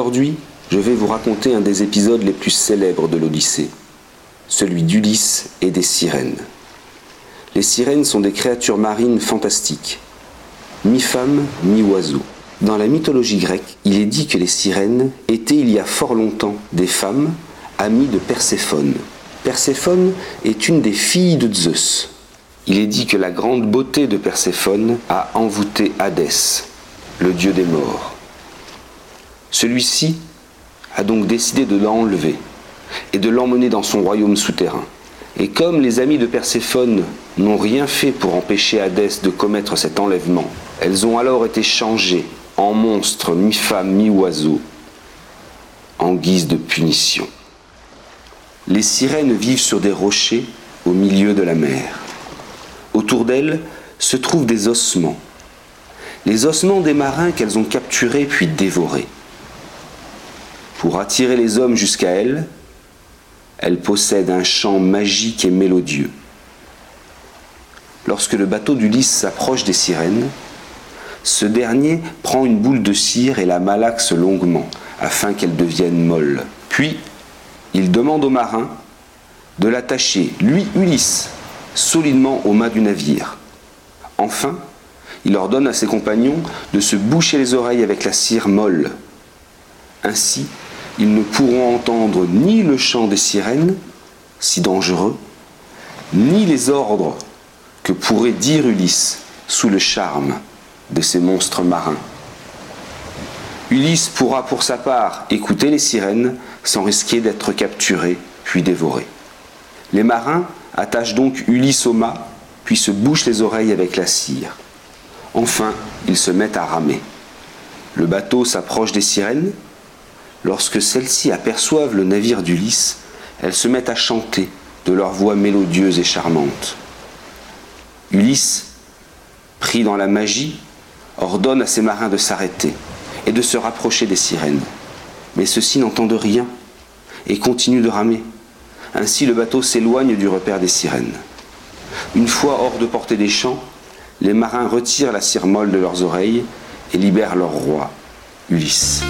Aujourd'hui, je vais vous raconter un des épisodes les plus célèbres de l'Odyssée, celui d'Ulysse et des sirènes. Les sirènes sont des créatures marines fantastiques, mi-femmes, mi-oiseaux. Dans la mythologie grecque, il est dit que les sirènes étaient il y a fort longtemps des femmes amies de Perséphone. Perséphone est une des filles de Zeus. Il est dit que la grande beauté de Perséphone a envoûté Hadès, le dieu des morts. Celui-ci a donc décidé de l'enlever et de l'emmener dans son royaume souterrain. Et comme les amis de Perséphone n'ont rien fait pour empêcher Hadès de commettre cet enlèvement, elles ont alors été changées en monstres mi-femmes, mi-oiseaux, en guise de punition. Les sirènes vivent sur des rochers au milieu de la mer. Autour d'elles se trouvent des ossements, les ossements des marins qu'elles ont capturés puis dévorés. Pour attirer les hommes jusqu'à elle, elle possède un chant magique et mélodieux. Lorsque le bateau d'Ulysse s'approche des sirènes, ce dernier prend une boule de cire et la malaxe longuement afin qu'elle devienne molle. Puis, il demande au marin de l'attacher, lui Ulysse, solidement au mât du navire. Enfin, il ordonne à ses compagnons de se boucher les oreilles avec la cire molle. Ainsi, ils ne pourront entendre ni le chant des sirènes, si dangereux, ni les ordres que pourrait dire Ulysse sous le charme de ces monstres marins. Ulysse pourra pour sa part écouter les sirènes sans risquer d'être capturé puis dévoré. Les marins attachent donc Ulysse au mât, puis se bouchent les oreilles avec la cire. Enfin, ils se mettent à ramer. Le bateau s'approche des sirènes, Lorsque celles-ci aperçoivent le navire d'Ulysse, elles se mettent à chanter de leur voix mélodieuse et charmante. Ulysse, pris dans la magie, ordonne à ses marins de s'arrêter et de se rapprocher des sirènes. Mais ceux-ci n'entendent rien et continuent de ramer. Ainsi le bateau s'éloigne du repère des sirènes. Une fois hors de portée des champs, les marins retirent la cire molle de leurs oreilles et libèrent leur roi, Ulysse.